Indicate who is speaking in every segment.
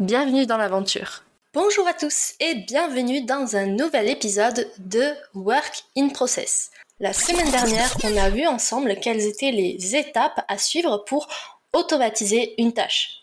Speaker 1: Bienvenue dans l'aventure. Bonjour à tous et bienvenue dans un nouvel épisode de Work in Process. La semaine dernière, on a vu ensemble quelles étaient les étapes à suivre pour automatiser une tâche.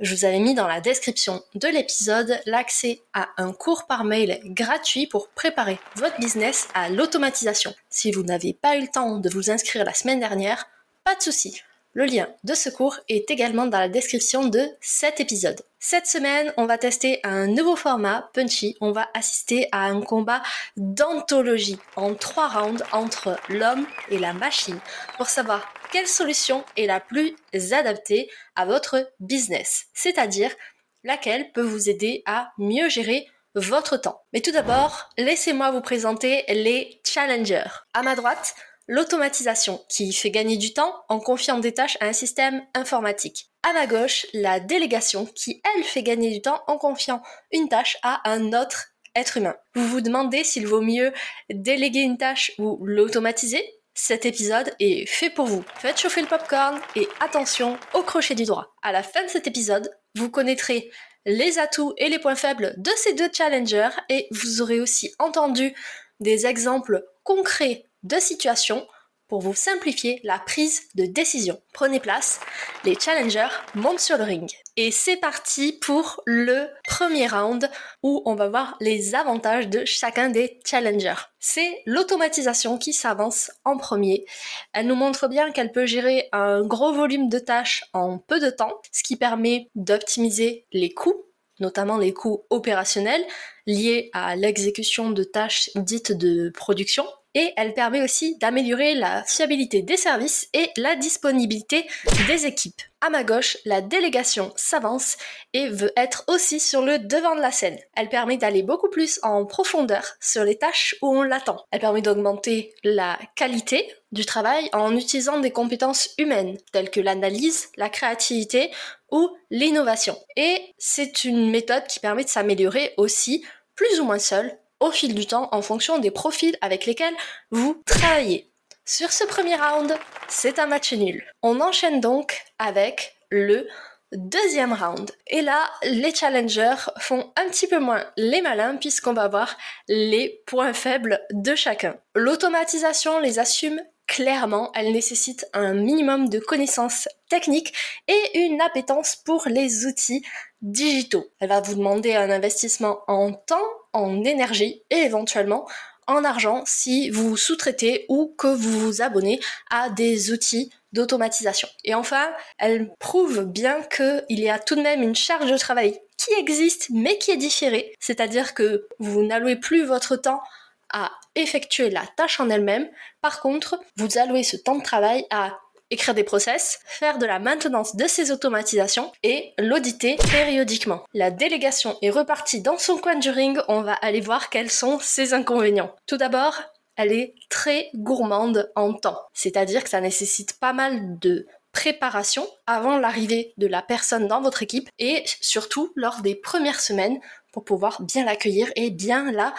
Speaker 1: Je vous avais mis dans la description de l'épisode l'accès à un cours par mail gratuit pour préparer votre business à l'automatisation. Si vous n'avez pas eu le temps de vous inscrire la semaine dernière, pas de souci. Le lien de ce cours est également dans la description de cet épisode. Cette semaine, on va tester un nouveau format punchy. On va assister à un combat d'anthologie en trois rounds entre l'homme et la machine pour savoir quelle solution est la plus adaptée à votre business, c'est-à-dire laquelle peut vous aider à mieux gérer votre temps. Mais tout d'abord, laissez-moi vous présenter les challengers. À ma droite, l'automatisation qui fait gagner du temps en confiant des tâches à un système informatique. À ma gauche, la délégation qui, elle, fait gagner du temps en confiant une tâche à un autre être humain. Vous vous demandez s'il vaut mieux déléguer une tâche ou l'automatiser? Cet épisode est fait pour vous. Faites chauffer le popcorn et attention au crochet du droit. À la fin de cet épisode, vous connaîtrez les atouts et les points faibles de ces deux challengers et vous aurez aussi entendu des exemples concrets de situations pour vous simplifier la prise de décision. Prenez place, les challengers montent sur le ring. Et c'est parti pour le premier round où on va voir les avantages de chacun des challengers. C'est l'automatisation qui s'avance en premier. Elle nous montre bien qu'elle peut gérer un gros volume de tâches en peu de temps, ce qui permet d'optimiser les coûts notamment les coûts opérationnels liés à l'exécution de tâches dites de production et elle permet aussi d'améliorer la fiabilité des services et la disponibilité des équipes. À ma gauche, la délégation s'avance et veut être aussi sur le devant de la scène. Elle permet d'aller beaucoup plus en profondeur sur les tâches où on l'attend. Elle permet d'augmenter la qualité du travail en utilisant des compétences humaines telles que l'analyse, la créativité ou l'innovation. Et c'est une méthode qui permet de s'améliorer aussi plus ou moins seule au fil du temps en fonction des profils avec lesquels vous travaillez. Sur ce premier round, c'est un match nul. On enchaîne donc avec le deuxième round. Et là, les challengers font un petit peu moins les malins puisqu'on va voir les points faibles de chacun. L'automatisation les assume clairement, elle nécessite un minimum de connaissances techniques et une appétence pour les outils digitaux. Elle va vous demander un investissement en temps, en énergie et éventuellement en argent si vous sous-traitez ou que vous vous abonnez à des outils d'automatisation. Et enfin, elle prouve bien qu'il y a tout de même une charge de travail qui existe mais qui est différée, c'est-à-dire que vous n'allouez plus votre temps à effectuer la tâche en elle-même. Par contre, vous allouez ce temps de travail à écrire des process, faire de la maintenance de ces automatisations et l'auditer périodiquement. La délégation est repartie dans son coin du ring, on va aller voir quels sont ses inconvénients. Tout d'abord, elle est très gourmande en temps, c'est-à-dire que ça nécessite pas mal de préparation avant l'arrivée de la personne dans votre équipe et surtout lors des premières semaines pour pouvoir bien l'accueillir et bien la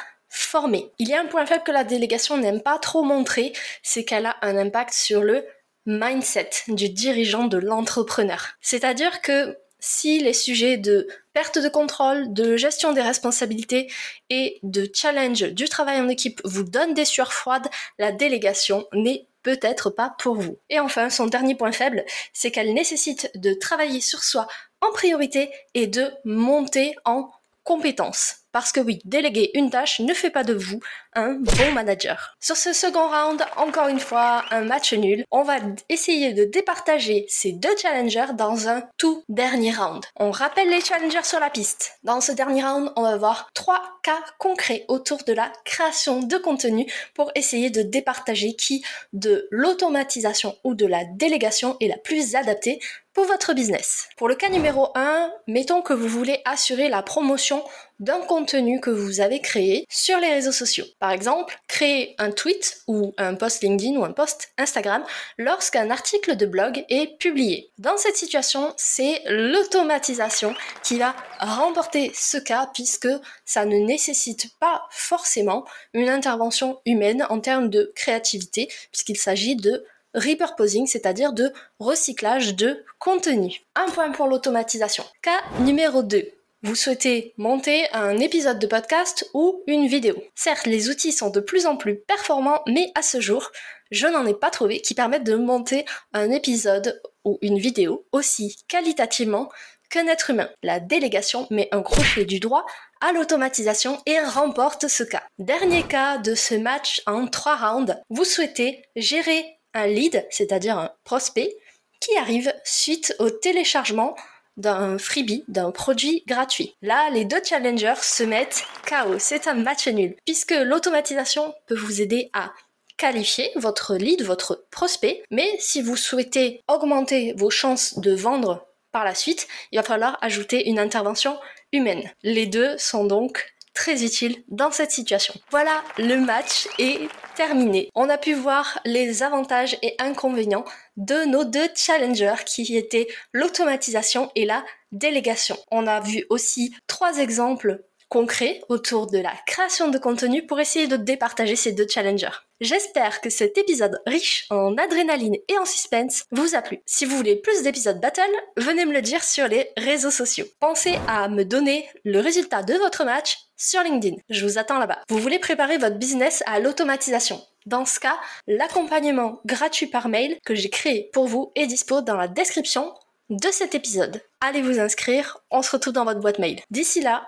Speaker 1: Il y a un point faible que la délégation n'aime pas trop montrer, c'est qu'elle a un impact sur le mindset du dirigeant de l'entrepreneur. C'est-à-dire que si les sujets de perte de contrôle, de gestion des responsabilités et de challenge du travail en équipe vous donnent des sueurs froides, la délégation n'est peut-être pas pour vous. Et enfin, son dernier point faible, c'est qu'elle nécessite de travailler sur soi en priorité et de monter en compétences. Parce que oui, déléguer une tâche ne fait pas de vous un bon manager. Sur ce second round, encore une fois, un match nul. On va essayer de départager ces deux challengers dans un tout dernier round. On rappelle les challengers sur la piste. Dans ce dernier round, on va voir trois cas concrets autour de la création de contenu pour essayer de départager qui de l'automatisation ou de la délégation est la plus adaptée pour votre business. Pour le cas numéro 1, mettons que vous voulez assurer la promotion d'un contenu que vous avez créé sur les réseaux sociaux. Par exemple, créer un tweet ou un post LinkedIn ou un post Instagram lorsqu'un article de blog est publié. Dans cette situation, c'est l'automatisation qui va remporter ce cas puisque ça ne nécessite pas forcément une intervention humaine en termes de créativité puisqu'il s'agit de repurposing, c'est-à-dire de recyclage de contenu. Un point pour l'automatisation. Cas numéro 2 vous souhaitez monter un épisode de podcast ou une vidéo. Certes, les outils sont de plus en plus performants, mais à ce jour, je n'en ai pas trouvé qui permettent de monter un épisode ou une vidéo aussi qualitativement qu'un être humain. La délégation met un crochet du droit à l'automatisation et remporte ce cas. Dernier cas de ce match en trois rounds. Vous souhaitez gérer un lead, c'est-à-dire un prospect, qui arrive suite au téléchargement d'un freebie, d'un produit gratuit. Là, les deux challengers se mettent KO. C'est un match nul, puisque l'automatisation peut vous aider à qualifier votre lead, votre prospect, mais si vous souhaitez augmenter vos chances de vendre par la suite, il va falloir ajouter une intervention humaine. Les deux sont donc très utiles dans cette situation. Voilà, le match est terminé. On a pu voir les avantages et inconvénients de nos deux challengers qui étaient l'automatisation et la délégation. On a vu aussi trois exemples concrets autour de la création de contenu pour essayer de départager ces deux challengers. J'espère que cet épisode riche en adrénaline et en suspense vous a plu. Si vous voulez plus d'épisodes battle, venez me le dire sur les réseaux sociaux. Pensez à me donner le résultat de votre match sur LinkedIn. Je vous attends là-bas. Vous voulez préparer votre business à l'automatisation. Dans ce cas, l'accompagnement gratuit par mail que j'ai créé pour vous est dispo dans la description de cet épisode. Allez vous inscrire, on se retrouve dans votre boîte mail. D'ici là,